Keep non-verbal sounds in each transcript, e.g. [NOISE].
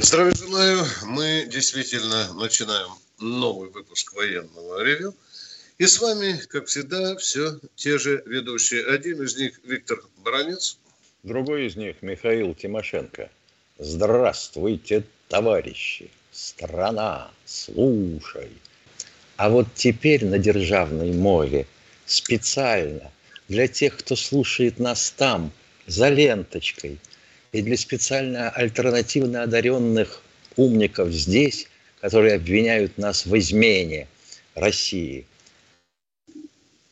Здравия желаю. Мы действительно начинаем новый выпуск военного ревю. И с вами, как всегда, все те же ведущие. Один из них Виктор Баранец. Другой из них Михаил Тимошенко. Здравствуйте, товарищи. Страна, слушай. А вот теперь на державной мове специально для тех, кто слушает нас там, за ленточкой – и для специально альтернативно одаренных умников здесь, которые обвиняют нас в измене России.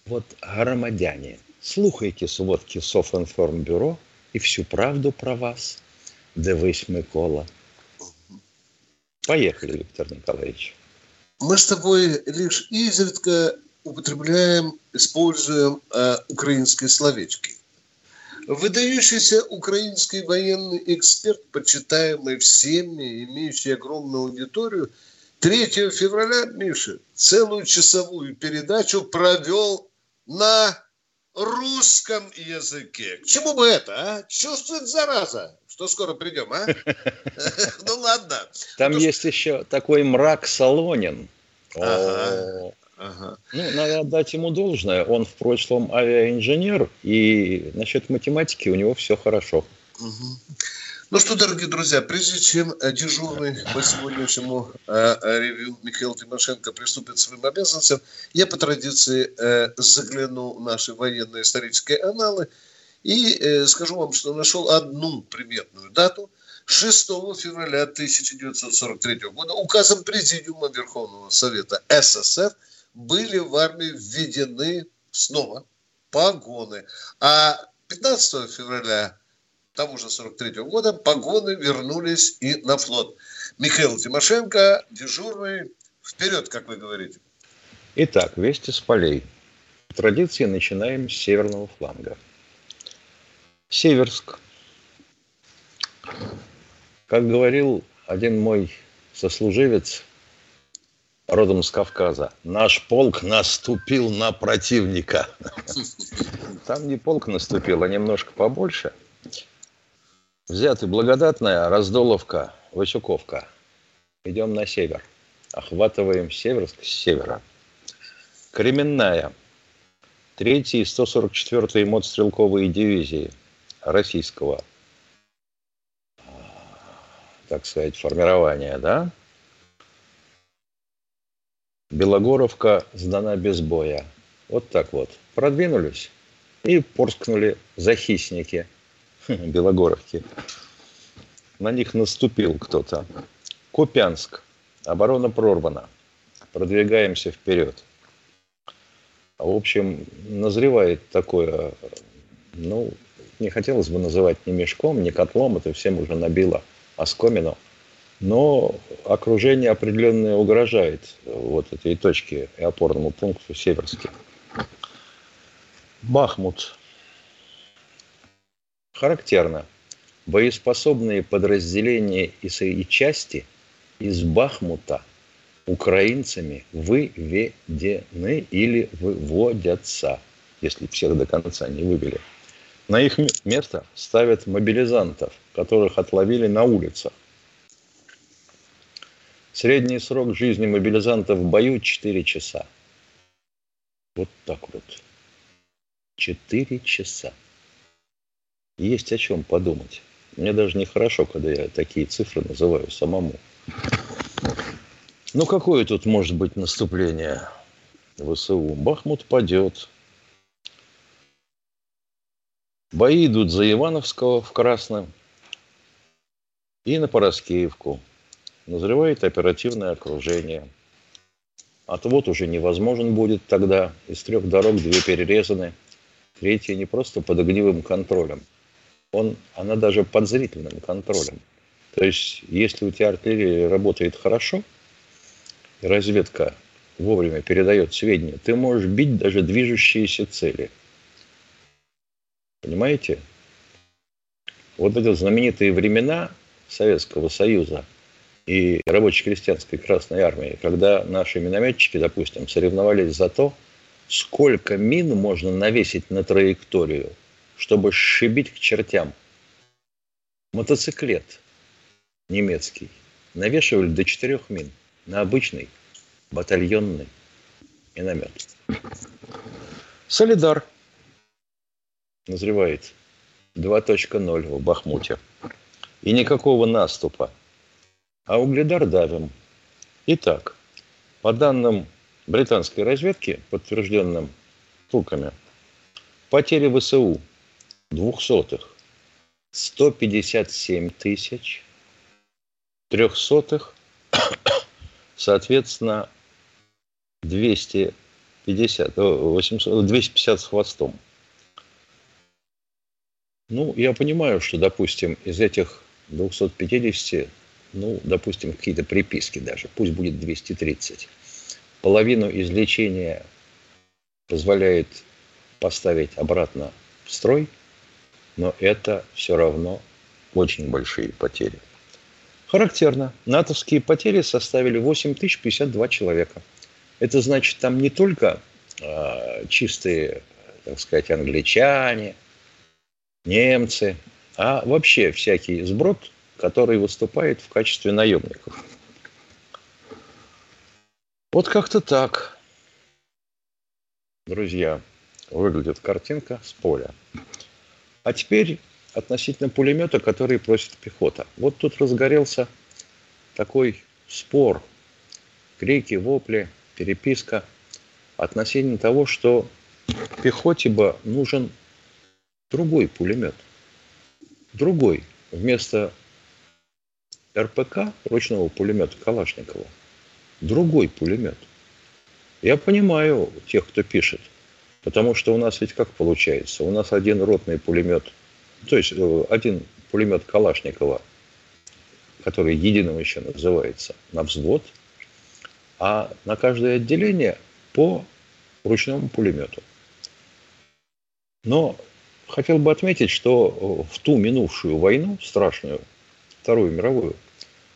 Вот громадяне, слухайте сводки Софинформбюро и всю правду про вас. Дивись, Микола. Поехали, Виктор Николаевич. Мы с тобой лишь изредка употребляем, используем э, украинские словечки. Выдающийся украинский военный эксперт, почитаемый всеми, имеющий огромную аудиторию, 3 февраля, Миша, целую часовую передачу провел на русском языке. К чему бы это, а? Чувствует зараза, что скоро придем, а? [LAUGHS] Ну ладно. Там есть еще такой мрак Солонин. Ага. Ну, надо отдать ему должное. Он в прошлом авиаинженер, и насчет математики у него все хорошо. Угу. Ну что, дорогие друзья, прежде чем э, дежурный по сегодняшнему э, э, ревью Михаил Тимошенко приступит к своим обязанностям, я по традиции э, загляну в наши военные исторические аналы и э, скажу вам, что нашел одну приметную дату. 6 февраля 1943 года указом Президиума Верховного Совета СССР – были в армии введены снова погоны. А 15 февраля тому же 43 -го года погоны вернулись и на флот. Михаил Тимошенко, дежурный, вперед, как вы говорите. Итак, вести с полей. Традиции начинаем с северного фланга. Северск. Как говорил один мой сослуживец, родом с Кавказа. Наш полк наступил на противника. Там не полк наступил, а немножко побольше. Взяты Благодатная, Раздоловка, Васюковка. Идем на север. Охватываем Северск с севера. Кременная. Третий и 144-й мотострелковые дивизии российского, так сказать, формирования, да? Белогоровка сдана без боя. Вот так вот. Продвинулись и порскнули захисники [LAUGHS] Белогоровки. На них наступил кто-то. Купянск. Оборона прорвана. Продвигаемся вперед. В общем, назревает такое, ну, не хотелось бы называть ни мешком, ни котлом, это всем уже набило оскомину но окружение определенное угрожает вот этой точке и опорному пункту Северске. Бахмут. Характерно. Боеспособные подразделения и части из Бахмута украинцами выведены или выводятся, если всех до конца не вывели. На их место ставят мобилизантов, которых отловили на улицах Средний срок жизни мобилизанта в бою 4 часа. Вот так вот. 4 часа. Есть о чем подумать. Мне даже нехорошо, когда я такие цифры называю самому. Ну, какое тут может быть наступление ВСУ? Бахмут падет. Бои идут за Ивановского в Красном и на Пороскеевку назревает оперативное окружение. Отвод уже невозможен будет тогда. Из трех дорог две перерезаны. Третья не просто под огневым контролем. Он, она даже под зрительным контролем. То есть, если у тебя артиллерия работает хорошо, и разведка вовремя передает сведения, ты можешь бить даже движущиеся цели. Понимаете? Вот эти знаменитые времена Советского Союза и рабоче-крестьянской Красной Армии, когда наши минометчики, допустим, соревновались за то, сколько мин можно навесить на траекторию, чтобы сшибить к чертям. Мотоциклет немецкий навешивали до четырех мин на обычный батальонный миномет. Солидар назревает 2.0 в Бахмуте. И никакого наступа. А угледар давим. Итак, по данным британской разведки, подтвержденным турками, потери ВСУ двухсотых 157 тысяч, трехсотых, [COUGHS] соответственно, 250, 800, 250 с хвостом. Ну, я понимаю, что, допустим, из этих 250, ну, допустим, какие-то приписки даже, пусть будет 230. Половину излечения позволяет поставить обратно в строй, но это все равно очень большие потери. Характерно. натовские потери составили 8052 человека. Это значит, там не только э, чистые, так сказать, англичане, немцы, а вообще всякий сброд, который выступает в качестве наемников. Вот как-то так, друзья, выглядит картинка с поля. А теперь относительно пулемета, который просит пехота. Вот тут разгорелся такой спор, крики, вопли, переписка относительно того, что пехоте бы нужен другой пулемет. Другой. Вместо РПК, ручного пулемета Калашникова, другой пулемет. Я понимаю тех, кто пишет, потому что у нас ведь как получается? У нас один ротный пулемет, то есть э, один пулемет Калашникова, который единым еще называется, на взвод, а на каждое отделение по ручному пулемету. Но хотел бы отметить, что в ту минувшую войну, страшную, Вторую мировую,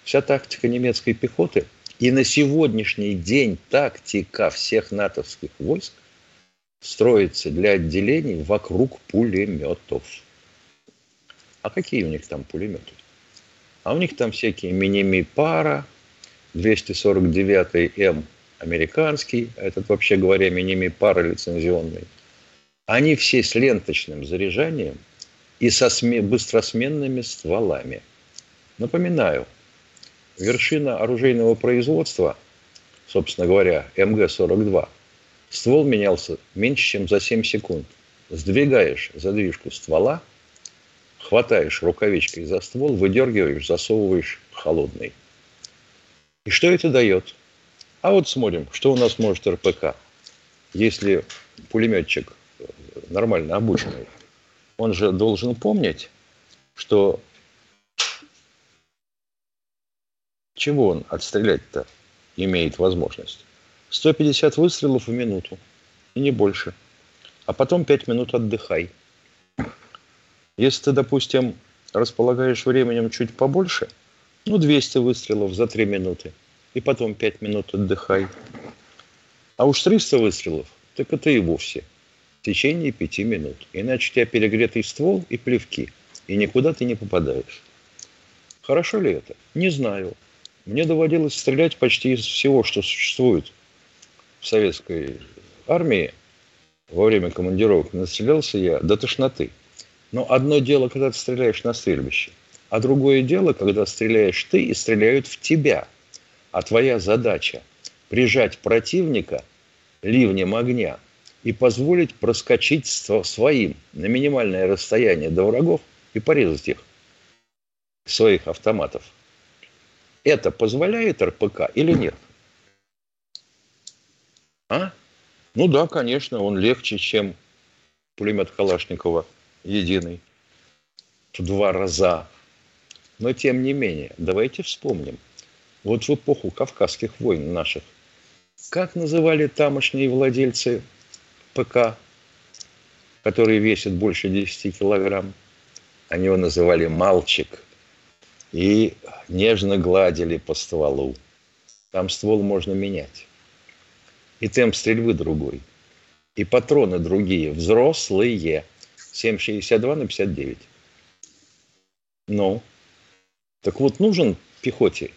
вся тактика немецкой пехоты и на сегодняшний день тактика всех натовских войск строится для отделений вокруг пулеметов. А какие у них там пулеметы? А у них там всякие мини-ми-пара, 249-м американский, этот, вообще говоря, мини-ми-пара лицензионный – они все с ленточным заряжанием и со сме- быстросменными стволами. Напоминаю, вершина оружейного производства, собственно говоря, МГ-42, ствол менялся меньше, чем за 7 секунд. Сдвигаешь задвижку ствола, хватаешь рукавичкой за ствол, выдергиваешь, засовываешь холодный. И что это дает? А вот смотрим, что у нас может РПК. Если пулеметчик нормально обученный, он же должен помнить, что чего он отстрелять-то имеет возможность? 150 выстрелов в минуту, и не больше. А потом 5 минут отдыхай. Если ты, допустим, располагаешь временем чуть побольше, ну, 200 выстрелов за 3 минуты, и потом 5 минут отдыхай. А уж 300 выстрелов, так это и вовсе – в течение пяти минут. Иначе у тебя перегретый ствол и плевки, и никуда ты не попадаешь. Хорошо ли это? Не знаю. Мне доводилось стрелять почти из всего, что существует в советской армии. Во время командировок настрелялся я до тошноты. Но одно дело, когда ты стреляешь на стрельбище, а другое дело, когда стреляешь ты и стреляют в тебя. А твоя задача – прижать противника ливнем огня – и позволить проскочить своим на минимальное расстояние до врагов и порезать их своих автоматов. Это позволяет РПК или нет? А? Ну да, конечно, он легче, чем пулемет Калашникова единый. В два раза. Но тем не менее, давайте вспомним. Вот в эпоху Кавказских войн наших, как называли тамошние владельцы ПК, которые весят больше 10 килограмм? Они его называли «мальчик» и нежно гладили по стволу. Там ствол можно менять. И темп стрельбы другой. И патроны другие, взрослые. 7,62 на 59. Ну, так вот нужен пехоте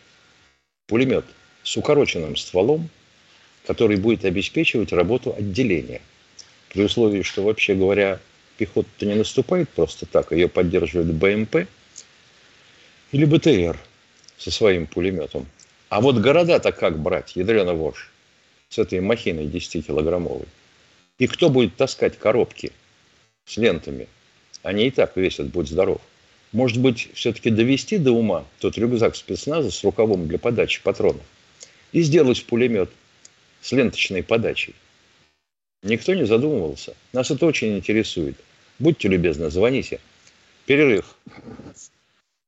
пулемет с укороченным стволом, который будет обеспечивать работу отделения. При условии, что, вообще говоря, пехота не наступает просто так, ее поддерживает БМП или БТР со своим пулеметом. А вот города-то как брать, ядрена вошь, с этой махиной 10-килограммовой? И кто будет таскать коробки с лентами? Они и так весят, будь здоров. Может быть, все-таки довести до ума тот рюкзак спецназа с рукавом для подачи патронов и сделать пулемет с ленточной подачей. Никто не задумывался. Нас это очень интересует. Будьте любезны, звоните. Перерыв.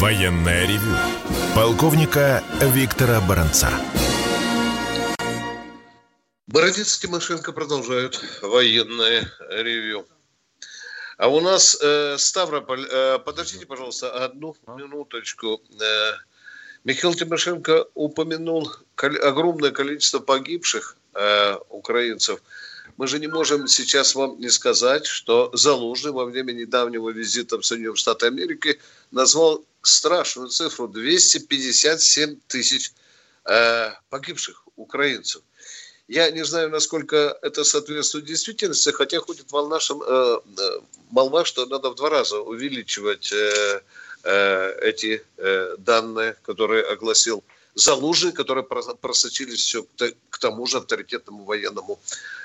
Военное ревю полковника Виктора Баранца. Бородец и Тимошенко продолжают военное ревю. А у нас э, Ставрополь, э, подождите, пожалуйста, одну минуточку. Э, Михаил Тимошенко упомянул кол- огромное количество погибших э, украинцев. Мы же не можем сейчас вам не сказать, что Залужный во время недавнего визита в Соединенные Штаты Америки назвал страшную цифру 257 тысяч э, погибших украинцев. Я не знаю, насколько это соответствует действительности, хотя ходит волна, э, э, молва, что надо в два раза увеличивать э, э, эти э, данные, которые огласил Залужный, которые просочились все к тому же авторитетному военному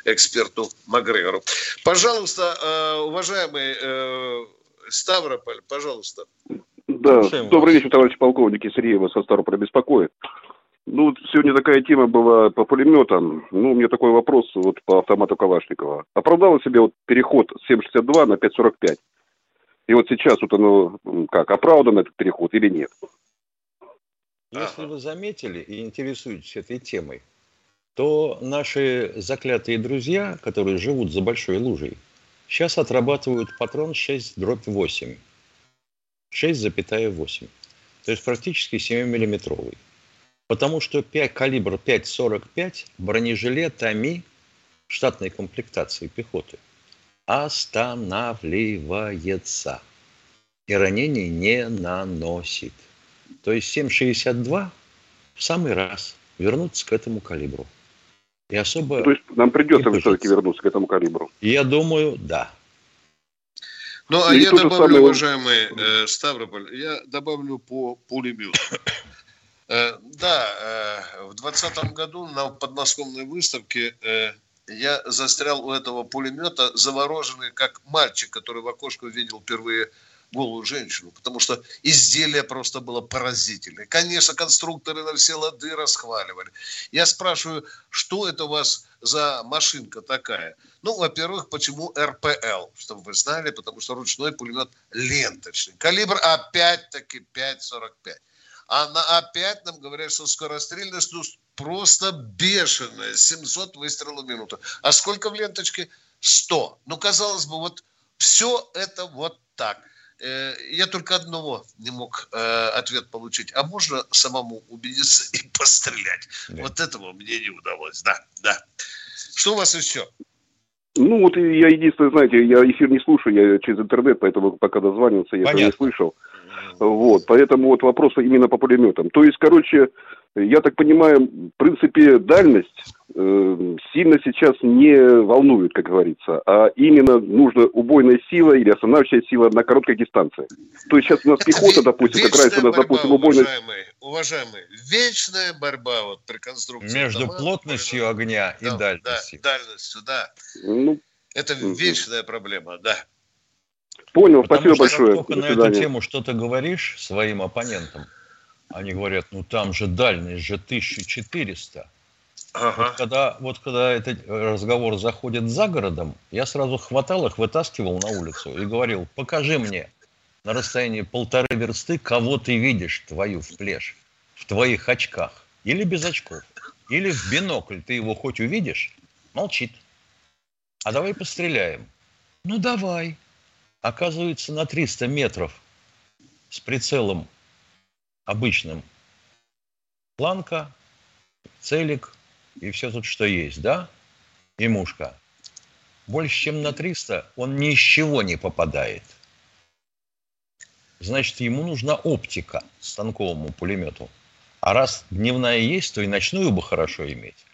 эксперту Макгрегору. Пожалуйста, э, уважаемый э, Ставрополь, пожалуйста. Да, добрый вечер, товарищ полковник Сергеева со Ставрополя беспокоит. Ну, сегодня такая тема была по пулеметам. Ну, у меня такой вопрос вот по автомату Калашникова. Оправдало себе вот переход с 7,62 на 5,45? И вот сейчас вот оно как, оправдан этот переход или нет? Если вы заметили и интересуетесь этой темой, то наши заклятые друзья, которые живут за большой лужей, сейчас отрабатывают патрон 6 дробь 8. 6,8. То есть практически 7-миллиметровый. Потому что 5, калибр 5,45 бронежилетами штатной комплектации пехоты останавливается и ранений не наносит. То есть 7,62 в самый раз вернуться к этому калибру. И особо... То есть нам придется все-таки вернуться к этому калибру? Я думаю, да. Ну, а и я добавлю, самое... уважаемый э, Ставрополь, я добавлю по пулемету. Э, да, э, в 2020 году на подмосковной выставке э, я застрял у этого пулемета, завороженный как мальчик, который в окошко видел впервые голую женщину, потому что изделие просто было поразительное. Конечно, конструкторы на все лады расхваливали. Я спрашиваю, что это у вас за машинка такая? Ну, во-первых, почему РПЛ, чтобы вы знали, потому что ручной пулемет ленточный. Калибр опять-таки 5,45. А на А5 нам говорят, что скорострельность ну, просто бешеная, 700 выстрелов в минуту. А сколько в ленточке? 100. Ну, казалось бы, вот все это вот так – я только одного не мог э, ответ получить. А можно самому убедиться [LAUGHS] и пострелять? Да. Вот этого мне не удалось. Да, да. Что у вас еще? Ну, вот я единственное, знаете, я эфир не слушаю, я через интернет, поэтому пока дозванивался, я Понятно. этого не слышал. Вот, поэтому вот вопрос именно по пулеметам. То есть, короче, я так понимаю, в принципе, дальность э, сильно сейчас не волнует, как говорится, а именно нужна убойная сила или останавливающая сила на короткой дистанции. То есть сейчас у нас Это пехота, допустим, как раньше у нас, допустим, убойная... Уважаемый, уважаемый, вечная борьба вот при конструкции. Между дома, плотностью огня и да, дальностью. Да, дальностью, да. Ну, Это вечная проблема, да. Понял, Потому спасибо что большое. Только на эту тему что то говоришь своим оппонентам, они говорят, ну там же дальность же 1400. Ага. Вот, когда, вот когда этот разговор заходит за городом, я сразу хватал их, вытаскивал на улицу и говорил, покажи мне на расстоянии полторы версты, кого ты видишь, твою в плешь, в твоих очках, или без очков, или в бинокль, ты его хоть увидишь, молчит. А давай постреляем. Ну давай. Оказывается, на 300 метров с прицелом обычным планка, целик и все тут, что есть, да? И мушка. Больше, чем на 300 он ни из чего не попадает. Значит, ему нужна оптика станковому пулемету. А раз дневная есть, то и ночную бы хорошо иметь.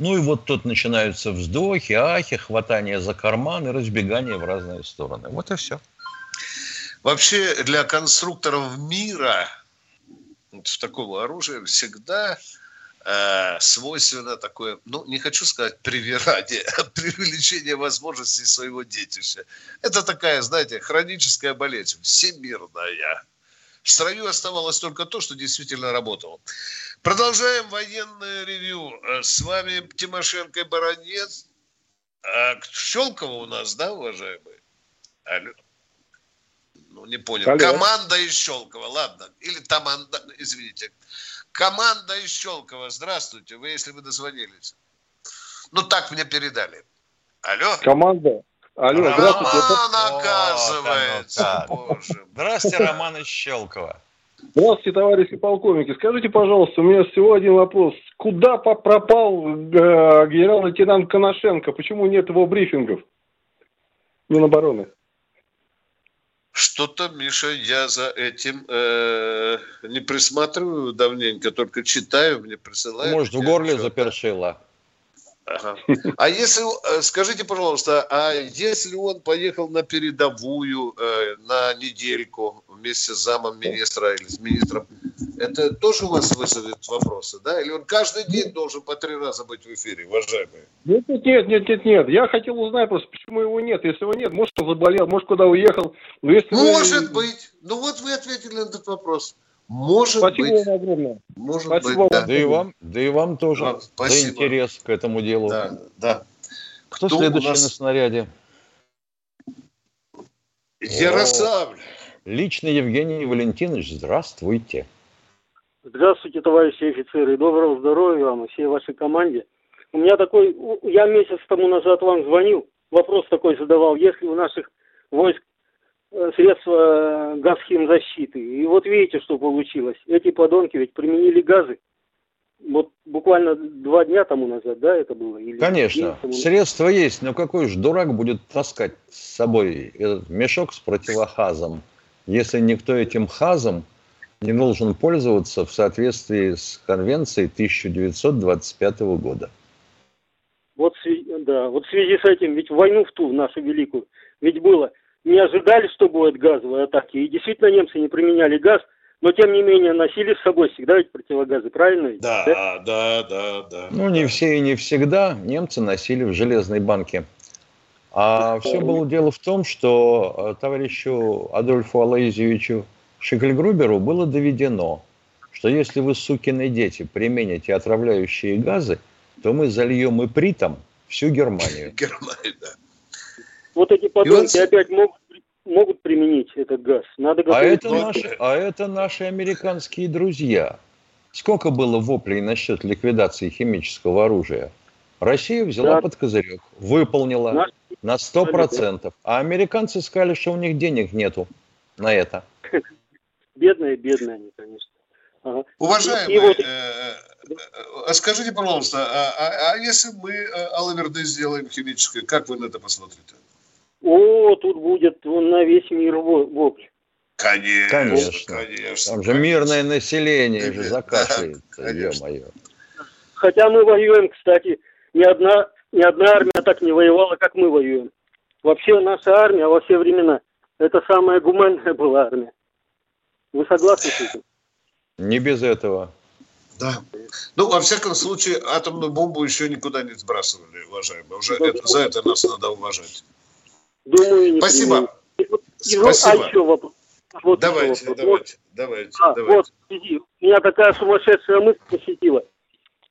Ну и вот тут начинаются вздохи, ахи, хватание за карман и разбегание в разные стороны. Вот и все. Вообще для конструкторов мира в такого оружия всегда э, свойственно такое, ну, не хочу сказать привирание, а [LAUGHS] преувеличение возможностей своего детища. Это такая, знаете, хроническая болезнь, всемирная. В строю оставалось только то, что действительно работало. Продолжаем военное ревью. Э, с вами Тимошенко и Баранец. А Щелкова у нас, да, уважаемые? Алло. Ну, не понял. Алло. Команда из Щелкова, ладно. Или Таманда, извините. Команда из Щелкова, здравствуйте. Вы, если вы дозвонились. Ну, так мне передали. Алло. Команда. Алло, Роман, здравствуйте. Роман, оказывается. Боже. Здравствуйте, Роман из Щелкова. Здравствуйте, товарищи полковники. Скажите, пожалуйста, у меня всего один вопрос. Куда пропал э, генерал-лейтенант Коношенко? Почему нет его брифингов Минобороны? Что-то, Миша, я за этим э, не присматриваю давненько, только читаю, мне присылают. Может, в горле запершило. Ага. [LAUGHS] А если, э, скажите, пожалуйста, а если он поехал на передовую э, на недельку вместе с замом министра или с министром, это тоже у вас вызовет вопросы, да? Или он каждый день должен по три раза быть в эфире, уважаемые? Нет, нет, нет, нет, нет. Я хотел узнать просто, почему его нет. Если его нет, может, он заболел, может, куда уехал. Но если может вы... быть. Ну вот вы ответили на этот вопрос. Может спасибо быть. Вам огромное. Может спасибо быть, да. Да и вам, да и вам тоже да, за интерес к этому делу. Да, да. Кто, Кто следующий нас... на снаряде? Ярославль. Лично Евгений Валентинович, здравствуйте. Здравствуйте, товарищи офицеры. Доброго здоровья вам и всей вашей команде. У меня такой, я месяц тому назад вам звонил, вопрос такой задавал, если у наших войск средства э, газхимзащиты. И вот видите, что получилось. Эти подонки ведь применили газы. Вот буквально два дня тому назад, да, это было? Или Конечно, средства есть, но какой же дурак будет таскать с собой этот мешок с противохазом, если никто этим хазом не должен пользоваться в соответствии с конвенцией 1925 года. Вот, да, вот в связи с этим, ведь войну в ту, нашу великую, ведь было не ожидали, что будет газовые атаки. И действительно немцы не применяли газ, но тем не менее носили с собой всегда ведь противогазы, правильно? Да, да, да, да. да ну, не все и не всегда. Немцы носили в железной банке. А все было дело в том, что э, товарищу Адольфу Алаизевичу Шикльгруберу было доведено, что если вы, сукины дети, примените отравляющие газы, то мы зальем и притом всю Германию. [LAUGHS] Германию, да вот эти подонки он... опять могут, могут применить этот газ. Надо а, это наши, а это наши американские друзья. Сколько было воплей насчет ликвидации химического оружия? Россия взяла да. под козырек, выполнила Наш... на 100%. А американцы сказали, что у них денег нету на это. Бедные, бедные они, конечно. Ага. Уважаемые, вот... Э, э, э, скажите, пожалуйста, а, а, а если мы Алаверды сделаем химическое, как вы на это посмотрите? О, тут будет на весь мир вопль. Конечно, конечно. конечно Там же мирное население же закашляется, да, ё-моё. Хотя мы воюем, кстати, ни одна, ни одна армия так не воевала, как мы воюем. Вообще наша армия во все времена, это самая гуманная была армия. Вы согласны с этим? Не без этого. Да. Ну, во всяком случае, атомную бомбу еще никуда не сбрасывали, уважаемые. Уже это, за это нас надо уважать. Думаю, не Спасибо. И, Спасибо. А еще вопрос. Вот давайте, еще давайте, вот, давайте, а, давайте. Вот, иди. меня такая сумасшедшая мысль посетила.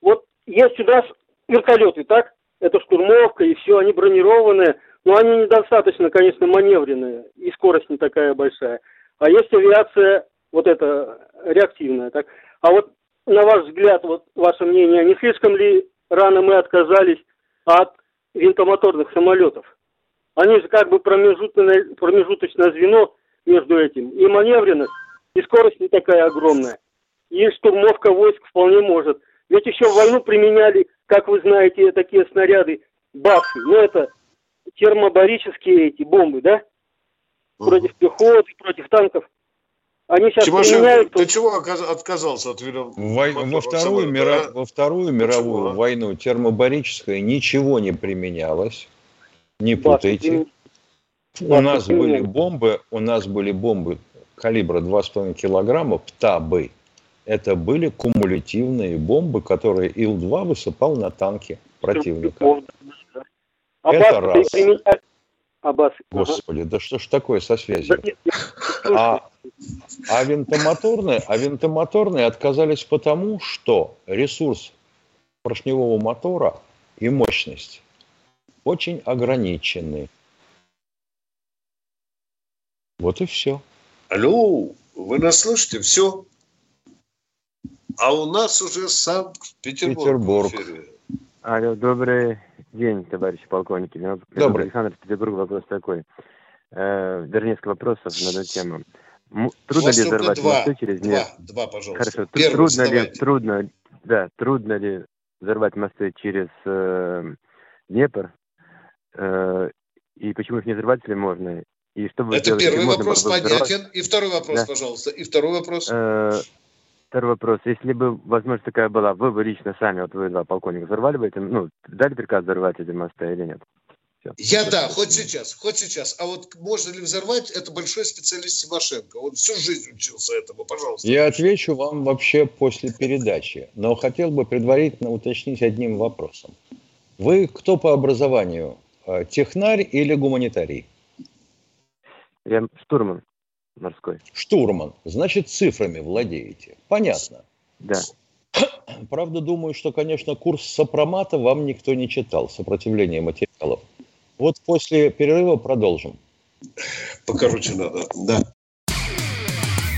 Вот есть у нас вертолеты, так? Это штурмовка и все, они бронированные, но они недостаточно, конечно, маневренные, и скорость не такая большая. А есть авиация, вот эта реактивная, так? А вот на ваш взгляд, вот ваше мнение, не слишком ли рано мы отказались от винтомоторных самолетов? Они же как бы промежуточное, промежуточное звено между этим. И маневренность, и скорость не такая огромная. И штурмовка войск вполне может. Ведь еще в войну применяли, как вы знаете, такие снаряды, баксы. Ну, это термобарические эти бомбы, да? Против пехоты, против танков. Они сейчас Тимошенко, применяют... ты чего отказался от Во, во, вторую, мира... во вторую мировую Почему? войну термобарическое ничего не применялось. Не путайте. У нас были бомбы, у нас были бомбы калибра 2,5 килограмма, ПТАБы. Это были кумулятивные бомбы, которые Ил-2 высыпал на танки противника. А Это раз. Аббас. Господи, ага. да что ж такое со связью? А, а, винтомоторные, а винтомоторные отказались потому, что ресурс поршневого мотора и мощность очень ограничены. Вот и все. Алло, вы нас слышите? Все. А у нас уже Санкт-Петербург. Петербург. Алло, добрый день, товарищи полковники. Меня Добрый. Александр Петербург. Вопрос такой. Э, вернее, несколько вопросов на эту тему. Трудно ли взорвать два, мосты через Два, два, пожалуйста. Хорошо. Первый трудно ли, трудно, да, трудно ли взорвать мосты через э, Днепр? Почему их не взорвать, если можно? И что Это делать, первый вопрос понятен. И второй вопрос, да. пожалуйста. И второй вопрос. Э, второй вопрос. Если бы возможность такая была, вы бы лично сами, вот вы два полковника, взорвали бы эти, ну, дали приказ взорвать эти мосты или нет? Все. Я да, хоть сейчас, хоть сейчас. А вот можно ли взорвать, это большой специалист Тимошенко. Он всю жизнь учился этому, пожалуйста. Я отвечу вам вообще после передачи, но хотел бы предварительно уточнить одним вопросом. Вы кто по образованию? Э, технарь или гуманитарий? Я штурман морской. Штурман. Значит, цифрами владеете. Понятно. Да. [CLEARS THROAT] Правда, думаю, что, конечно, курс сопромата вам никто не читал, сопротивление материалов. Вот после перерыва продолжим. Покороче надо, да.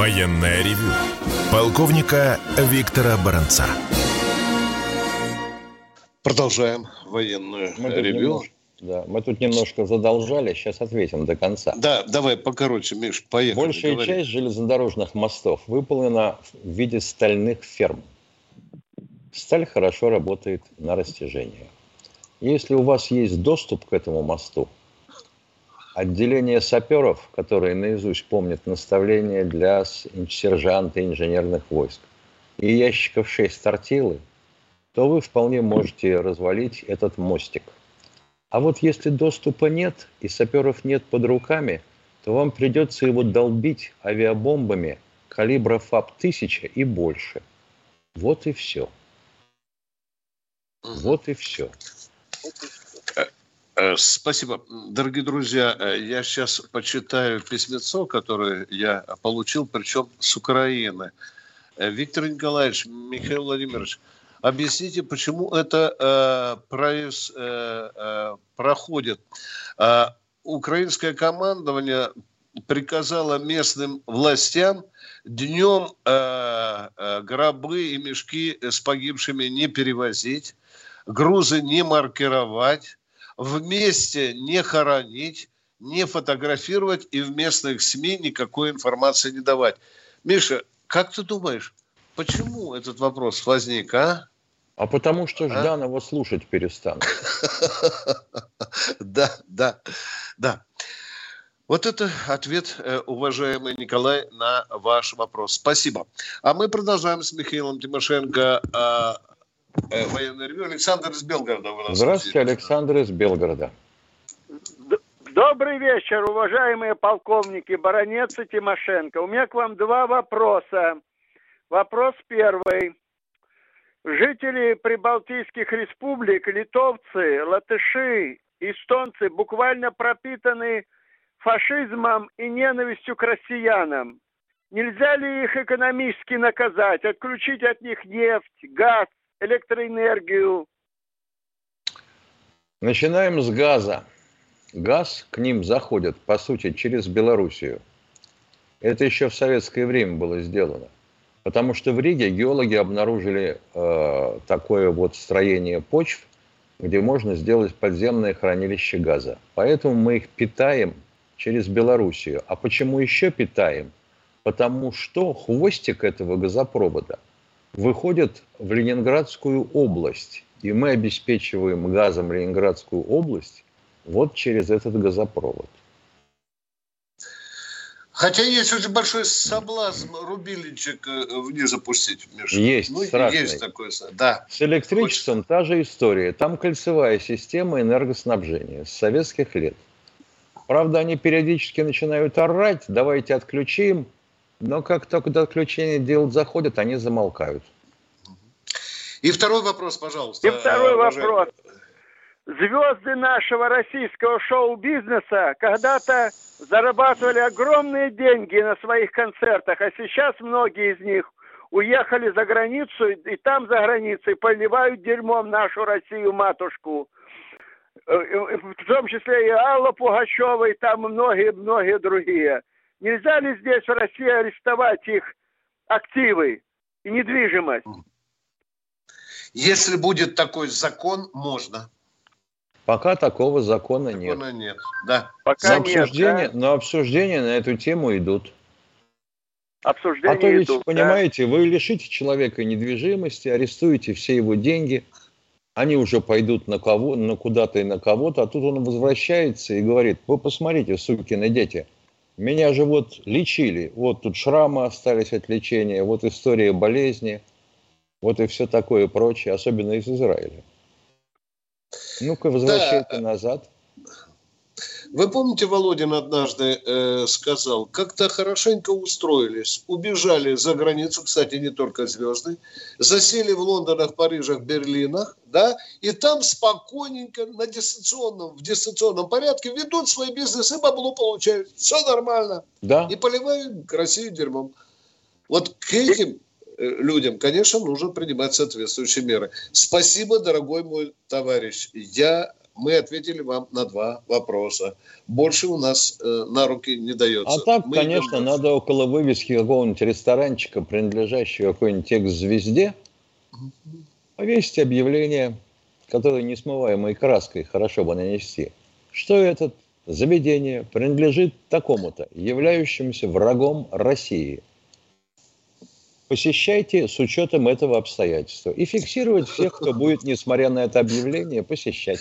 Военное ревю полковника Виктора Баранца. Продолжаем военную мы ревю. Немножко, да, мы тут немножко задолжали, сейчас ответим до конца. Да, давай покороче, Миш, поехали. Большая говори. часть железнодорожных мостов выполнена в виде стальных ферм. Сталь хорошо работает на растяжение. Если у вас есть доступ к этому мосту, Отделение саперов, которые наизусть помнят наставления для сержанта инженерных войск, и ящиков 6 тортилы, то вы вполне можете развалить этот мостик. А вот если доступа нет и саперов нет под руками, то вам придется его долбить авиабомбами калибра ФАП-1000 и больше. Вот и все. Вот и все. Э, спасибо. Дорогие друзья, э, я сейчас почитаю письмецо, которое я получил, причем с Украины. Э, Виктор Николаевич, Михаил Владимирович, объясните, почему это э, проис, э, э, проходит. Э, украинское командование приказала местным властям днем э, э, гробы и мешки с погибшими не перевозить, грузы не маркировать, вместе не хоронить, не фотографировать и в местных СМИ никакой информации не давать. Миша, как ты думаешь, почему этот вопрос возник, а? А потому что Жданова а? слушать перестанут. [LAUGHS] Да, да, да. Вот это ответ, э, уважаемый Николай, на ваш вопрос. Спасибо. А мы продолжаем с Михаилом Тимошенко а, военное ревю. Александр из Белгорода. Здравствуйте, Александр из Белгорода. Добрый вечер, уважаемые полковники Баронец и Тимошенко. У меня к вам два вопроса. Вопрос первый. Жители прибалтийских республик, литовцы, латыши, эстонцы буквально пропитаны фашизмом и ненавистью к россиянам. Нельзя ли их экономически наказать, отключить от них нефть, газ, электроэнергию? Начинаем с газа. Газ к ним заходит, по сути, через Белоруссию. Это еще в советское время было сделано. Потому что в Риге геологи обнаружили э, такое вот строение почв, где можно сделать подземное хранилище газа. Поэтому мы их питаем через Белоруссию. А почему еще питаем? Потому что хвостик этого газопровода выходит в Ленинградскую область. И мы обеспечиваем газом Ленинградскую область вот через этот газопровод. Хотя есть очень большой соблазн рубильничек э, вниз запустить. Миша. Есть, ну, страшный. Есть такой, да. С электричеством Хочется. та же история. Там кольцевая система энергоснабжения с советских лет. Правда, они периодически начинают орать, давайте отключим, но как только до отключения делать заходят, они замолкают. И второй вопрос, пожалуйста. И второй вопрос. Звезды нашего российского шоу-бизнеса когда-то зарабатывали огромные деньги на своих концертах, а сейчас многие из них уехали за границу и там за границей поливают дерьмом нашу Россию матушку. Э, э, в том числе и Алла Пугачева, и там многие-многие другие. Нельзя ли здесь в России арестовать их активы и недвижимость? Если будет такой закон, можно. Пока такого закона, закона нет. Закона нет, да. Пока но обсуждения, нет, да? но обсуждения на эту тему идут. Обсуждения а то ведь, идут, понимаете, да? вы лишите человека недвижимости, арестуете все его деньги, они уже пойдут на кого, на куда-то и на кого-то, а тут он возвращается и говорит, вы посмотрите, сукины дети, меня же вот лечили, вот тут шрамы остались от лечения, вот история болезни, вот и все такое прочее, особенно из Израиля. Ну-ка, возвращайте да. назад. Вы помните, Володин однажды э, сказал, как-то хорошенько устроились, убежали за границу, кстати, не только звезды, засели в Лондонах, Парижах, Берлинах, да, и там спокойненько на дистанционном, в дистанционном порядке ведут свой бизнес и бабло получают. Все нормально. Да. И поливают Россию дерьмом. Вот к этим э, людям, конечно, нужно принимать соответствующие меры. Спасибо, дорогой мой товарищ. Я мы ответили вам на два вопроса. Больше у нас э, на руки не дается. А так, мы конечно, надо около вывески какого-нибудь ресторанчика, принадлежащего какой-нибудь экс-звезде, повесить объявление, которое несмываемой краской хорошо бы нанести, что это заведение принадлежит такому-то, являющемуся врагом России – посещайте с учетом этого обстоятельства. И фиксировать всех, кто будет, несмотря на это объявление, посещать.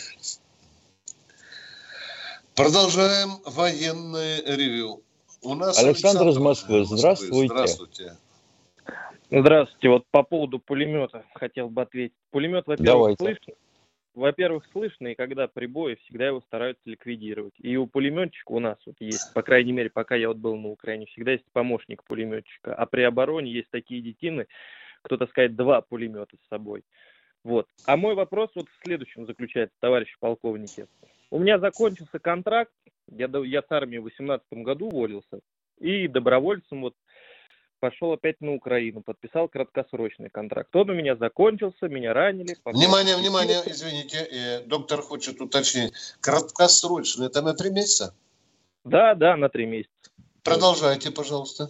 Продолжаем военное ревю. У нас Александр, Александр из Москвы. Здравствуйте. Здравствуйте. Здравствуйте. Вот по поводу пулемета хотел бы ответить. Пулемет, во-первых, слышно, во-первых, слышно, и когда прибои, всегда его стараются ликвидировать. И у пулеметчика у нас вот есть, по крайней мере, пока я вот был на Украине, всегда есть помощник пулеметчика. А при обороне есть такие детины, кто-то сказать, два пулемета с собой. Вот. А мой вопрос вот в следующем заключается, товарищи полковники. У меня закончился контракт, я, я с армии в 2018 году уволился, и добровольцем вот пошел опять на Украину, подписал краткосрочный контракт. Он у меня закончился, меня ранили. Внимание, внимание, извините, э, доктор хочет уточнить. Краткосрочный, это на три месяца? Да, да, на три месяца. Продолжайте, пожалуйста.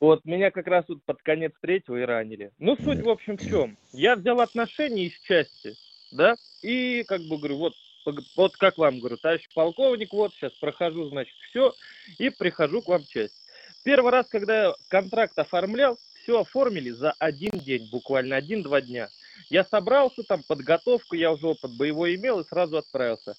Вот меня как раз вот под конец третьего и ранили. Ну, суть в общем в чем. Я взял отношения из части, да, и как бы говорю, вот, вот как вам говорю, товарищ полковник, вот сейчас прохожу, значит, все, и прихожу к вам в часть. Первый раз, когда я контракт оформлял, все оформили за один день, буквально один-два дня. Я собрался, там подготовку, я уже опыт боевой имел и сразу отправился.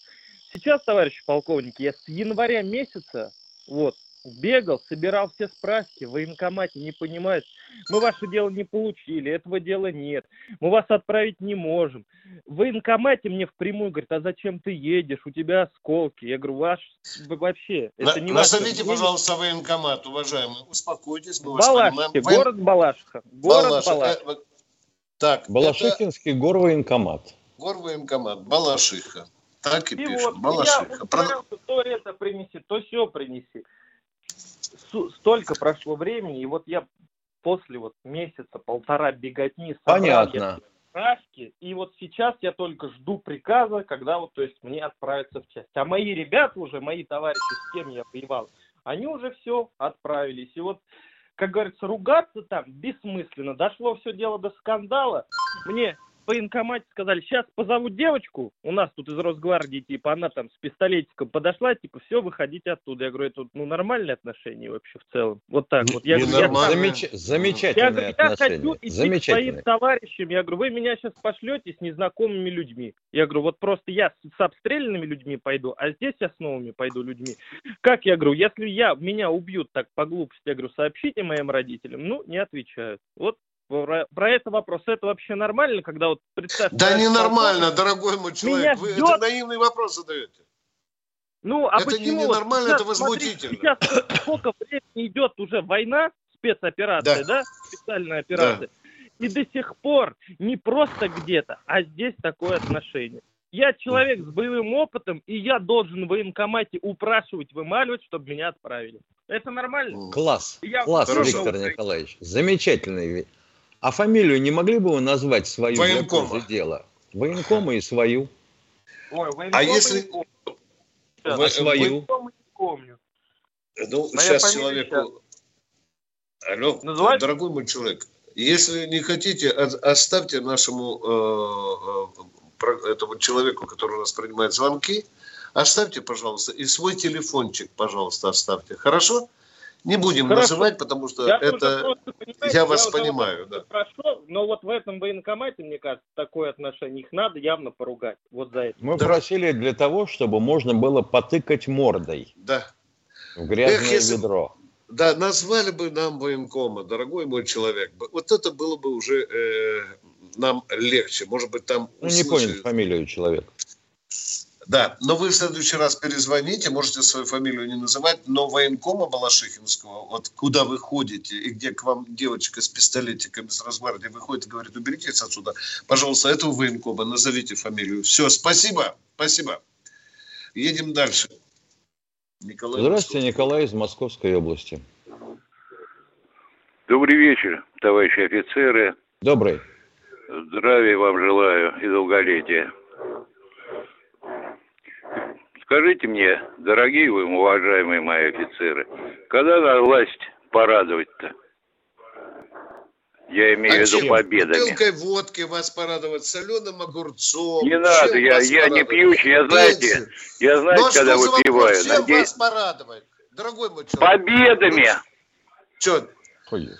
Сейчас, товарищи полковники, я с января месяца, вот, бегал, собирал все справки, в военкомате не понимают, мы ваше дело не получили, этого дела нет, мы вас отправить не можем. В военкомате мне впрямую говорят, а зачем ты едешь, у тебя осколки. Я говорю, ваш вообще, это не Назовите, ваше... пожалуйста, военкомат, уважаемый, успокойтесь, мы вас Балашки, понимаем. город Балашиха, город Балашиха. Балашиха. Э, так, Балашихинский это... горвоенкомат. Горвоенкомат, Балашиха. Так и, и пишем, вот, Балашиха. Я Про... то это принеси, то все принеси столько прошло времени, и вот я после вот месяца, полтора беготни Понятно. справки, и вот сейчас я только жду приказа, когда вот, то есть, мне отправиться в часть. А мои ребята уже, мои товарищи, с кем я воевал, они уже все отправились. И вот, как говорится, ругаться там бессмысленно. Дошло все дело до скандала. Мне военкомате сказали, сейчас позову девочку, у нас тут из Росгвардии, типа, она там с пистолетиком подошла, типа, все, выходите оттуда. Я говорю, это ну, нормальные отношения вообще в целом. Вот так вот. Я, говорю, я, Замеч... Замечательные я, отношения. Я хочу идти к своим товарищам. Я говорю, вы меня сейчас пошлете с незнакомыми людьми. Я говорю, вот просто я с обстрелянными людьми пойду, а здесь я с новыми пойду людьми. Как я говорю, если я, меня убьют так по глупости, я говорю, сообщите моим родителям. Ну, не отвечают. Вот про, про это вопрос. Это вообще нормально, когда вот представьте... Да не нормально, дорогой мой человек. Вы ждет... это наивный вопрос задаете. Ну, а это почему? не нормально, сейчас, это возмутительно. Смотрите, сейчас сколько времени идет уже война, спецоперация, да, да? специальная операция. Да. И до сих пор не просто где-то, а здесь такое отношение. Я человек с боевым опытом, и я должен в военкомате упрашивать, вымаливать, чтобы меня отправили. Это нормально? Класс, я класс, Виктор Николаевич. Замечательный а фамилию не могли бы вы назвать свою Военкома. для дела? Военкома и свою. Ой, а если... А вы, свою? Вы... помню. Ну, Но сейчас человеку... Алло, Называть? дорогой мой человек, если не хотите, оставьте нашему э, э, этому человеку, который у нас принимает звонки, оставьте, пожалуйста, и свой телефончик, пожалуйста, оставьте. Хорошо? Не будем Хорошо. называть, потому что я это... я вас я понимаю, да. Хорошо, но вот в этом военкомате, мне кажется, такое отношение, их надо явно поругать. Вот за это. Мы да. просили для того, чтобы можно было потыкать мордой. Да. В грязное Эх, если... ведро. Да, назвали бы нам военкома, дорогой мой человек. Вот это было бы уже э, нам легче. Может быть, там... Ну, услышали... не понял фамилию человека. Да, но вы в следующий раз перезвоните, можете свою фамилию не называть, но военкома Балашихинского, вот куда вы ходите, и где к вам девочка с пистолетиками с Росгвардии выходит и говорит, уберитесь отсюда, пожалуйста, этого военкома, назовите фамилию. Все, спасибо, спасибо. Едем дальше. Николай Здравствуйте, Москов. Николай из Московской области. Добрый вечер, товарищи офицеры. Добрый. Здравия вам желаю и долголетия. Скажите мне, дорогие вы, уважаемые мои офицеры, когда на власть порадовать-то? Я имею а в виду победами. Бутылкой водки вас порадовать, соленым огурцом. Не надо, я, я не пьющий, я знаете, я знаете, ну, а когда выпиваю. Чем Надеюсь... вас порадовать, дорогой мой человек? Победами! Что,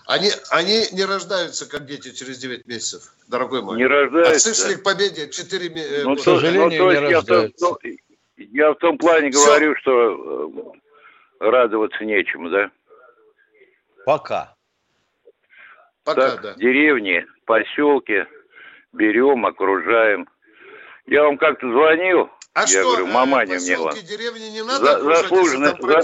они, они не рождаются, как дети, через 9 месяцев, дорогой мой. Не рождаются. Отцы к победе 4 месяца. Ну, к сожалению, ну, не рождаются. Я, ну, я в том плане Все. говорю, что э, радоваться нечему, да? Пока. Пока, так, да. Деревни, поселки берем, окружаем. Я вам как-то звонил, а я что, говорю, э, мне главное. деревни не надо За, заслуженно, за...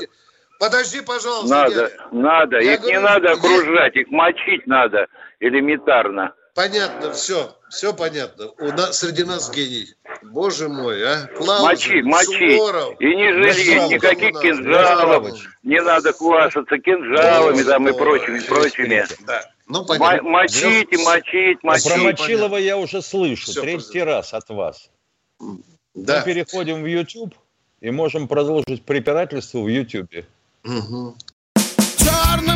Подожди, пожалуйста. Надо, дядя. надо. Я их говорю, не надо окружать, их мочить надо элементарно. Понятно, все, все понятно. У нас среди нас гений. Боже мой, а? Клаузен, мочи, мочи. Суворов. И не жалеть никаких кинжалов. Не надо квасаться кинжалами там и прочими, прочими. Да. Ну, понятно. Мочите, мочить, мочить. Про Мочилова я уже слышу, все, третий понятно. раз от вас. Да. Мы переходим в YouTube и можем продолжить препирательство в YouTube. Угу.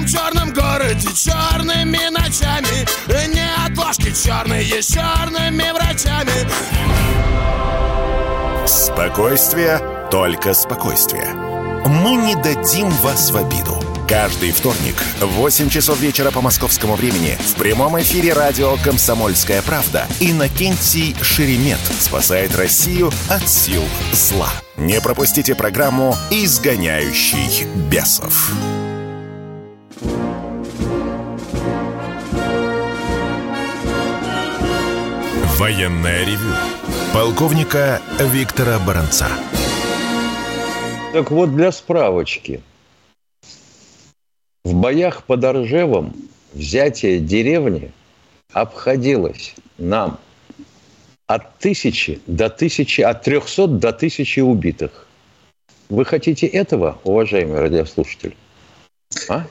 Черном-черном городе черными ночами Не отложки черные с черными врачами Спокойствие, только спокойствие. Мы не дадим вас в обиду. Каждый вторник в 8 часов вечера по московскому времени в прямом эфире радио «Комсомольская правда» Иннокентий Шеремет спасает Россию от сил зла. Не пропустите программу «Изгоняющий бесов». Военное ревю полковника Виктора Баранца. Так вот, для справочки – в боях под Оржевом взятие деревни обходилось нам от тысячи до тысячи, от трехсот до тысячи убитых. Вы хотите этого, уважаемый радиослушатель? А?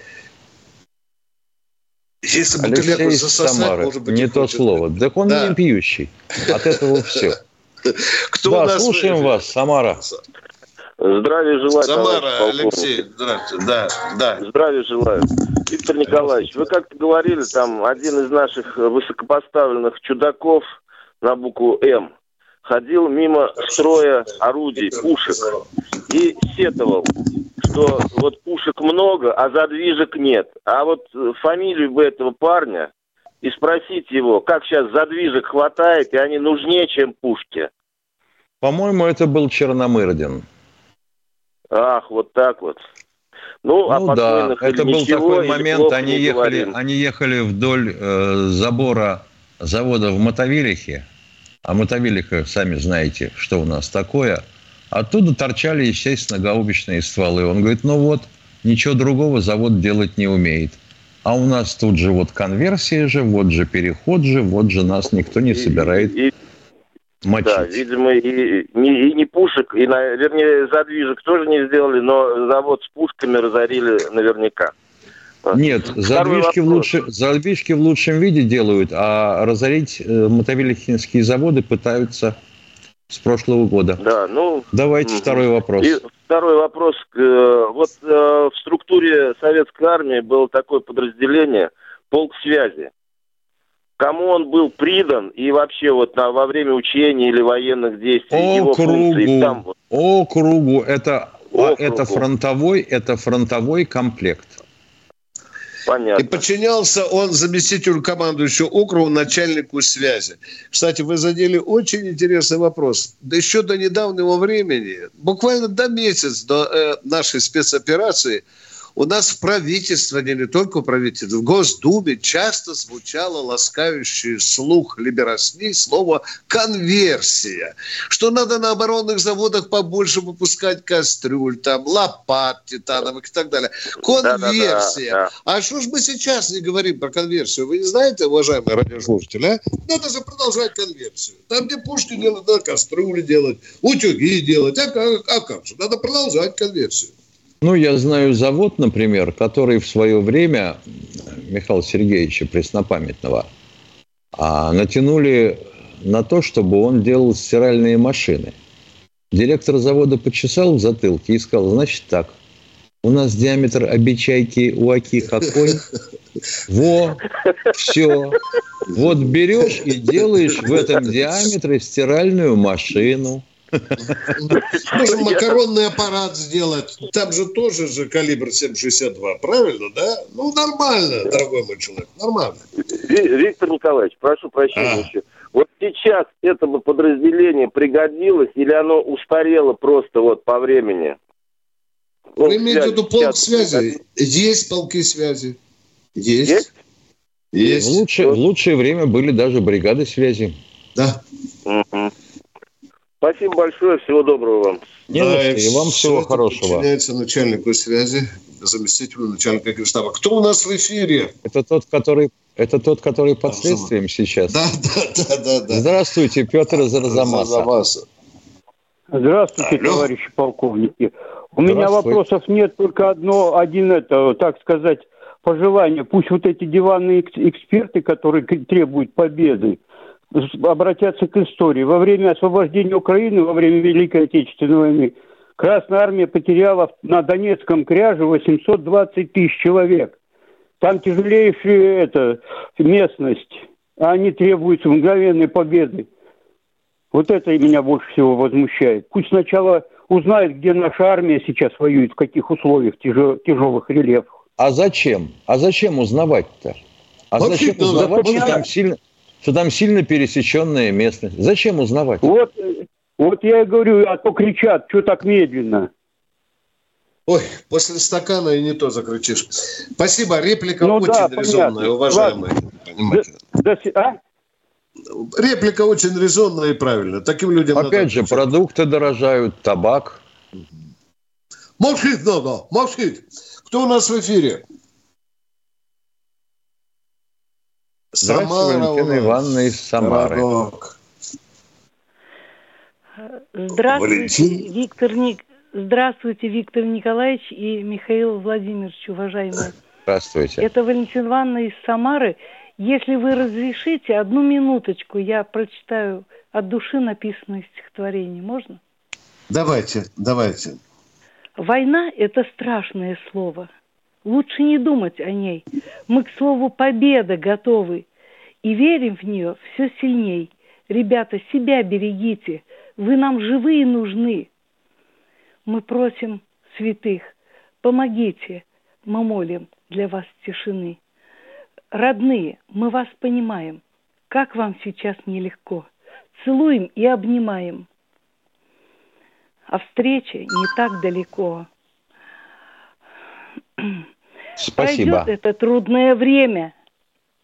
Если Алексей засосать, Самары, может быть, не то хочет. слово. Так он да. не пьющий. От этого все. [LAUGHS] Кто да, слушаем вас, Самара. Здравия желаю. Самара, Алексей, здравствуйте. Да, да. Здравия желаю. Виктор Николаевич, вы как-то говорили, там один из наших высокопоставленных чудаков на букву М ходил мимо строя орудий, пушек, и сетовал, что вот пушек много, а задвижек нет. А вот фамилию бы этого парня и спросить его, как сейчас задвижек хватает, и они нужнее, чем пушки. По-моему, это был Черномырдин. Ах, вот так вот. Ну, а ну а да, это был такой момент, они ехали, они ехали вдоль э, забора завода в Мотовилихе, а Мотовилиха, сами знаете, что у нас такое. Оттуда торчали, естественно, гаубичные стволы. Он говорит, ну вот, ничего другого завод делать не умеет. А у нас тут же вот конверсия же, вот же переход же, вот же нас никто не собирает. И, и мочить. Да, видимо, и не, и не пушек, и, вернее, задвижек тоже не сделали, но завод с пушками разорили наверняка. Нет, задвижки в, лучше, задвижки в лучшем виде делают, а разорить э, мотовилихинские заводы пытаются с прошлого года. Да, ну... Давайте второй вопрос. И второй вопрос. Э, вот э, в структуре советской армии было такое подразделение полк связи кому он был придан и вообще вот на, во время учения или военных действий округу, его функции там округу это округу. это фронтовой это фронтовой комплект Понятно. И подчинялся он заместителю командующего округа, начальнику связи. Кстати, вы задели очень интересный вопрос. Да еще до недавнего времени, буквально до месяца до э, нашей спецоперации, у нас в правительстве, не только в правительстве, в Госдуме часто звучало ласкающее слух либерасни слово «конверсия», что надо на оборонных заводах побольше выпускать кастрюль, там, лопат титановых и так далее. Конверсия. Да, да, да, а что ж мы сейчас не говорим про конверсию? Вы не знаете, уважаемые радиослушатели, а? Надо же продолжать конверсию. Там, где пушки делать, надо кастрюли делать, утюги делать. А как, а как же? Надо продолжать конверсию. Ну, я знаю завод, например, который в свое время Михаила Сергеевича Преснопамятного а, натянули на то, чтобы он делал стиральные машины. Директор завода почесал в затылке и сказал, значит так, у нас диаметр обечайки у Аки какой? Во, все. Вот берешь и делаешь в этом диаметре стиральную машину. Можем макаронный аппарат сделать. Там же тоже же калибр 7,62, правильно, да? Ну, нормально, дорогой мой человек, нормально. Виктор Николаевич, прошу прощения а. еще. Вот сейчас этому подразделению пригодилось или оно устарело просто вот по времени? Ну, Вы имеете в виду полк связи? Есть полки связи. Есть. Есть? Есть. В лучшее, в лучшее время были даже бригады связи. Да. Угу. Спасибо большое, всего доброго вам. Не да, и вам всего хорошего. Подчиняется начальнику связи, заместителю начальника генштаба. Кто у нас в эфире? Это тот, который это тот, который под следствием сейчас. Да, да, да, да, да. Здравствуйте, Петр из Арзамаса. Здравствуйте, Алло. товарищи полковники. У меня вопросов нет, только одно, один это, так сказать, пожелание. Пусть вот эти диванные эксперты, которые требуют победы, обратятся к истории. Во время освобождения Украины, во время Великой Отечественной войны, Красная армия потеряла на Донецком кряже 820 тысяч человек. Там тяжелейшая это, местность, а они требуют мгновенной победы. Вот это меня больше всего возмущает. Пусть сначала узнает, где наша армия сейчас воюет, в каких условиях тяжел, тяжелых рельефах. А зачем? А зачем узнавать-то? А Вообще, зачем узнавать, что там, сильно, что там сильно пересеченная местность? Зачем узнавать? Вот, вот я и говорю, а то кричат, что так медленно. Ой, после стакана и не то закричишь. Спасибо, реплика ну, очень да, резонная, понятно. уважаемые. Да, да, а? Реплика очень резонная и правильная. Таким людям Опять же, отвечать. продукты дорожают, табак. Молчит много, молчит. Кто у нас в эфире? Здравствуйте, Валентина Ивановна из Самары. Городок. Здравствуйте, Валентин. Виктор Ник... Здравствуйте, Виктор Николаевич и Михаил Владимирович, уважаемые. Здравствуйте. Это Валентин Ивановна из Самары. Если вы разрешите, одну минуточку я прочитаю от души написанное стихотворение. Можно? Давайте, давайте. Война – это страшное слово. Лучше не думать о ней. Мы к слову «победа» готовы и верим в нее все сильней. Ребята, себя берегите. Вы нам живые нужны. Мы просим святых, помогите. Мы молим для вас тишины. Родные, мы вас понимаем. Как вам сейчас нелегко. Целуем и обнимаем. А встреча не так далеко. Спасибо. Пройдет это трудное время,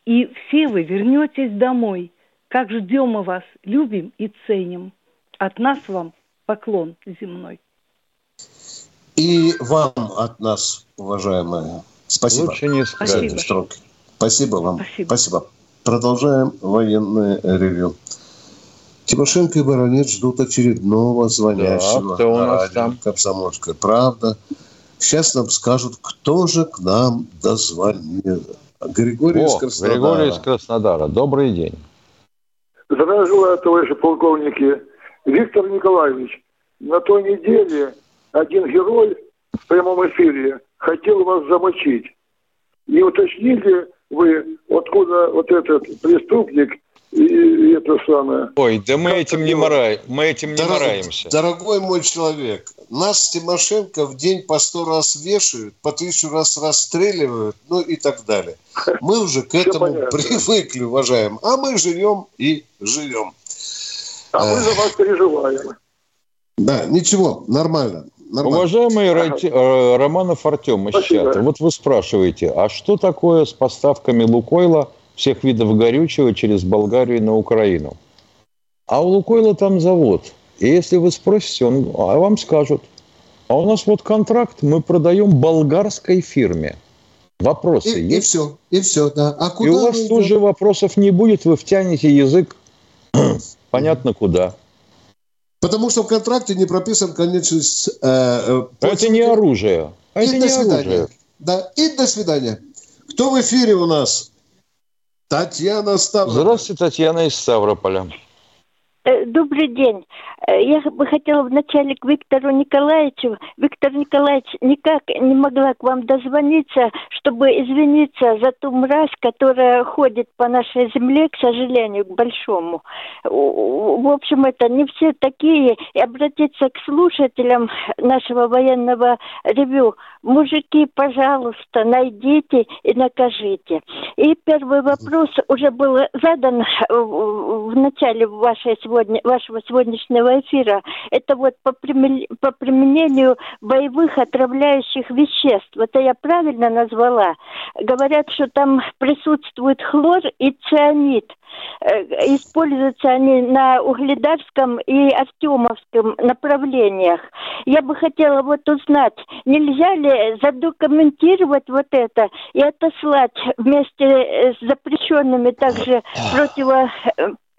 и все вы вернетесь домой. Как ждем мы вас, любим и ценим. От нас вам поклон земной. И вам от нас, уважаемые. Спасибо. Лучше не сказать. Спасибо. Спасибо вам. Спасибо. Спасибо. Продолжаем военное ревю. Тимошенко и Баранец ждут очередного звонящего. Да, кто у нас там? Комсомольская правда. Сейчас нам скажут, кто же к нам дозвонил. Григорий О, из Краснодара. Григорий из Краснодара. Добрый день. Здравия желаю, товарищи полковники. Виктор Николаевич, на той неделе один герой в прямом эфире хотел вас замочить. Не уточнили вы, откуда вот этот преступник и это самое. Ой, да мы как этим не мораем, мы этим не Дорог, мораемся. Дорогой мой человек, нас Тимошенко в день по сто раз вешают, по тысячу раз расстреливают, ну и так далее. Мы уже к этому привыкли, уважаем. А мы живем и живем. А мы за вас переживаем. Да, ничего, нормально. Нормально. Уважаемый ага. Э, Романов Артем Ищата, вот вы спрашиваете, а что такое с поставками Лукойла всех видов горючего через Болгарию на Украину? А у Лукойла там завод. И если вы спросите, он, а вам скажут, а у нас вот контракт, мы продаем болгарской фирме. Вопросы и, есть? И все, и все, да. А куда и у вас тоже вопросов не будет, вы втянете язык [CLEARS THROAT] понятно куда. Потому что в контракте не прописан конечный... Э, э это не оружие. А это не свидания. оружие. Да, и до свидания. Кто в эфире у нас? Татьяна Ставрополь. Здравствуйте, Татьяна из Ставрополя. Э, добрый день. Э, я бы хотела вначале к Виктору Николаевичу. Виктор Николаевич никак не могла к вам дозвониться, чтобы извиниться за ту мразь, которая ходит по нашей земле, к сожалению, к большому. В общем, это не все такие. И обратиться к слушателям нашего военного ревю. Мужики, пожалуйста, найдите и накажите. И первый вопрос уже был задан в начале вашей сегодня, вашего сегодняшнего эфира. Это вот по, по применению боевых отравляющих веществ. Это я правильно назвала? Говорят, что там присутствует хлор и цианид. Э, используются они на Угледарском и Артемовском направлениях. Я бы хотела вот узнать, нельзя ли задокументировать вот это и отослать вместе с запрещенными также противо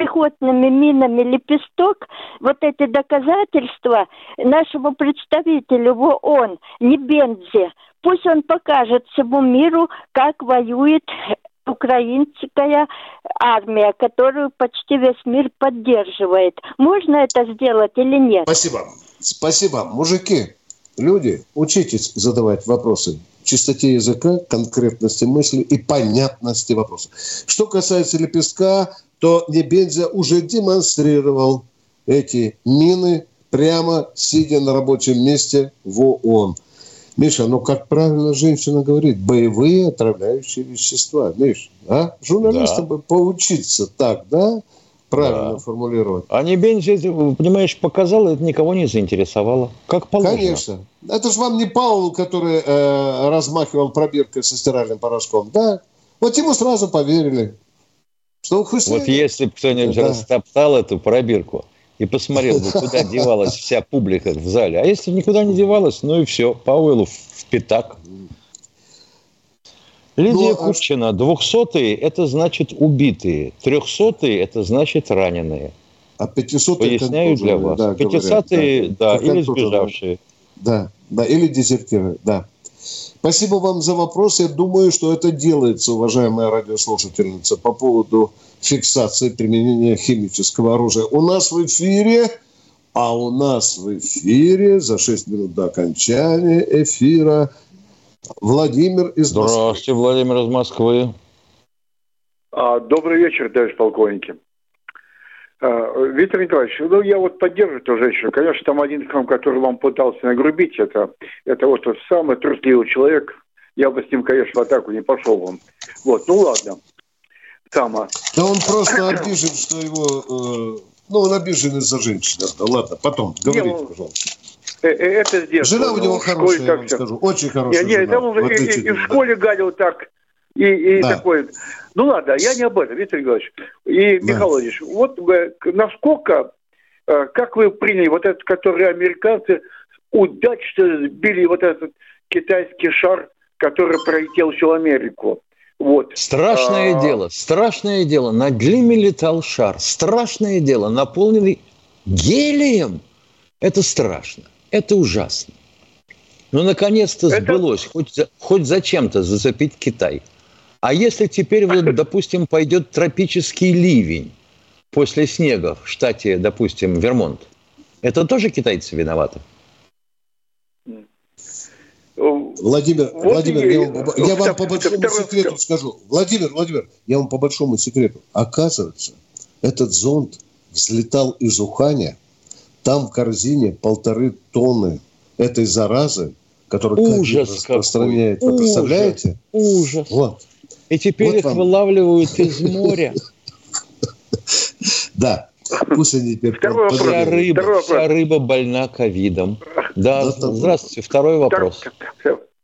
пехотными минами «Лепесток» вот эти доказательства нашему представителю в ООН, не Бензе, пусть он покажет всему миру, как воюет украинская армия, которую почти весь мир поддерживает. Можно это сделать или нет? Спасибо. Спасибо. Мужики, люди, учитесь задавать вопросы чистоте языка, конкретности мысли и понятности вопроса. Что касается лепестка, то Небензя уже демонстрировал эти мины прямо сидя на рабочем месте в ООН. Миша, ну как правильно женщина говорит, боевые отравляющие вещества. Миш, а? Журналистам да. бы поучиться так, да? Правильно да. формулировать. А не бензин, понимаешь, показал, это никого не заинтересовало. Как положено. Конечно. Это же вам не Паул, который э, размахивал пробиркой со стиральным порошком. Да. Вот ему сразу поверили. Что Хусейн... Вот если бы кто-нибудь да. растоптал эту пробирку, и посмотрел бы, куда [LAUGHS] девалась вся публика в зале. А если никуда не девалась, ну и все, Пауэллу в пятак. Лидия ну, а Купчина, двухсотые – это значит убитые, трехсотые – это значит раненые. А пятисотые Поясняю для вас. Да, Пятисотые, да, да или сбежавшие. Да, да, или дезертиры, да. Спасибо вам за вопрос. Я думаю, что это делается, уважаемая радиослушательница, по поводу фиксации применения химического оружия. У нас в эфире, а у нас в эфире за 6 минут до окончания эфира Владимир из Москвы. Здравствуйте, Владимир из Москвы. А, добрый вечер, товарищ полковники. А, Виктор Николаевич, ну я вот поддерживаю эту женщину. Конечно, там один, который вам пытался нагрубить, это, это вот тот самый трусливый человек. Я бы с ним, конечно, в атаку не пошел вам. Вот, ну ладно. Тама. Да он просто [CLEARS THROAT] обижен, что его... Э, ну, он обижен из-за женщины. Да, ладно, потом, говорите, не, ну, пожалуйста. Э, э, это с Жена у него хорошая, я вам скажу. Очень хорошая Нет, нет, жена, он и, и, и в школе гадил так, и, и да. такой... Ну ладно, я не об этом, Виктор Николаевич. И, да. Михаил Владимирович, вот насколько, как вы приняли вот этот, который американцы удачно сбили вот этот китайский шар, который пролетел всю Америку? Вот. Страшное а... дело, страшное дело. На Глиме летал шар. Страшное дело, наполненный гелием. Это страшно, это ужасно. Но наконец-то это... сбылось, хоть, хоть зачем-то зацепить Китай. А если теперь, вот, [LAUGHS] допустим, пойдет тропический ливень после снега в штате, допустим, Вермонт, это тоже китайцы виноваты? Владимир, вот Владимир, я, вам, я вам по большому секрету скажу. Владимир, Владимир, я вам по большому секрету. Оказывается, этот зонд взлетал из Уханя. Там в корзине полторы тонны этой заразы, которая Ужас распространяет. Вы представляете? Ужас. Вот. И теперь вот их вам. вылавливают из моря. [LAUGHS] Да. Пусть они теперь... Второй вопрос. Вся рыба, Второй вся рыба больна ковидом. Да, здравствуйте. Второй вопрос.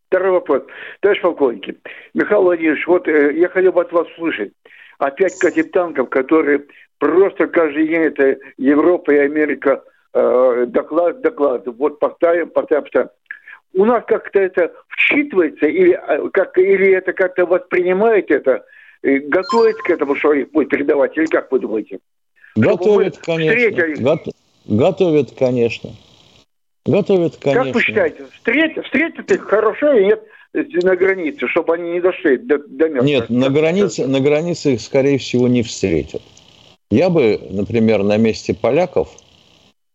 Второй вопрос. Товарищ полковники, Михаил Владимирович, вот э, я хотел бы от вас услышать. Опять катит танков, которые просто каждый день это Европа и Америка э, доклад, доклад. Вот повторяем, повторяем, повторяем. У нас как-то это вчитывается или, э, как, или это как-то воспринимает это, готовится к этому, что будет передавать, или как вы думаете? Готовят, конечно. Го- готовят, конечно. Готовят, конечно. Как вы считаете, встретят, встретят их хорошо и нет на границе, чтобы они не дошли до, до места? Нет, на границе, на границе их, скорее всего, не встретят. Я бы, например, на месте поляков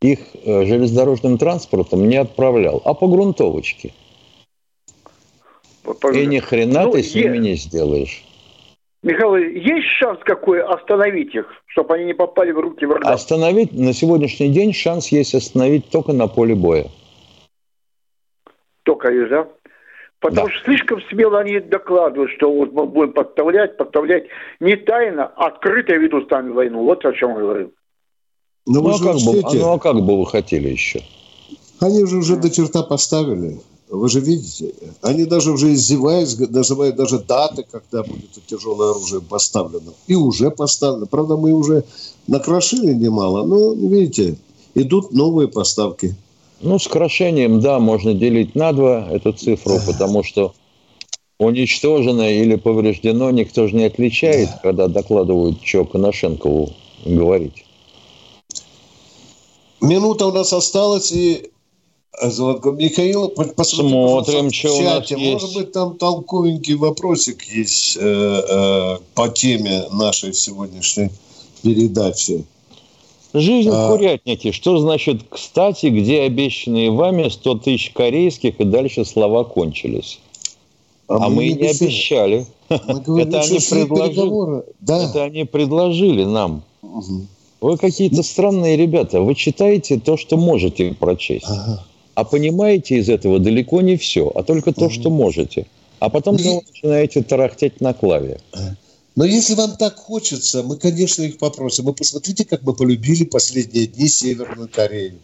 их э, железнодорожным транспортом не отправлял, а по грунтовочке. По, И ни хрена ну, ты с ними не сделаешь. Михаил, есть шанс какой остановить их, чтобы они не попали в руки врага? Остановить на сегодняшний день шанс есть остановить только на поле боя. Только лишь, да? Потому да. что слишком смело они докладывают, что вот мы будем подставлять, подставлять не тайно, а открыто ведут с нами войну. Вот о чем я говорю. Ну, ну, а как бы, ну а как бы вы хотели еще? Они же уже до черта поставили. Вы же видите, они даже уже издеваясь, называют даже даты, когда будет тяжелое оружие поставлено. И уже поставлено. Правда, мы уже накрошили немало, но, видите, идут новые поставки. Ну, с крошением, да, можно делить на два эту цифру, потому что уничтожено или повреждено никто же не отличает, да. когда докладывают, что Коношенкову говорить. Минута у нас осталась, и Золотко. Михаил, посмотрим, что у нас есть. Может быть, там толковенький вопросик есть э, э, по теме нашей сегодняшней передачи. Жизнь а... в курятнике. Что значит, кстати, где обещанные вами 100 тысяч корейских и дальше слова кончились? А, а мы, мы не обещали. Мы говорили, это, они предложили, да. это они предложили нам. Угу. Вы какие-то странные ребята. Вы читаете то, что можете прочесть. Ага. А понимаете из этого далеко не все, а только то, угу. что можете. А потом ну, вы начинаете тарахтеть на клаве. Но если вам так хочется, мы, конечно, их попросим. Вы посмотрите, как мы полюбили последние дни Северную Корею.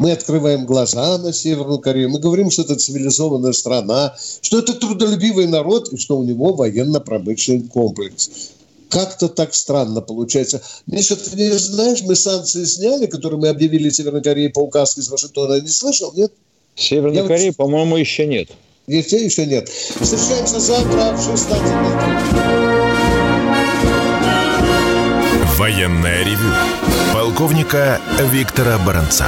Мы открываем глаза на Северную Корею, мы говорим, что это цивилизованная страна, что это трудолюбивый народ и что у него военно-промышленный комплекс. Как-то так странно получается. Миша, ты не знаешь, мы санкции сняли, которые мы объявили Северной Корее по указке из Вашингтона. Не слышал, нет? Северной Я Кореи, вот... по-моему, еще нет. Еще, еще нет. Встречаемся завтра в 16.00. Военная ревю. Полковника Виктора Баранца.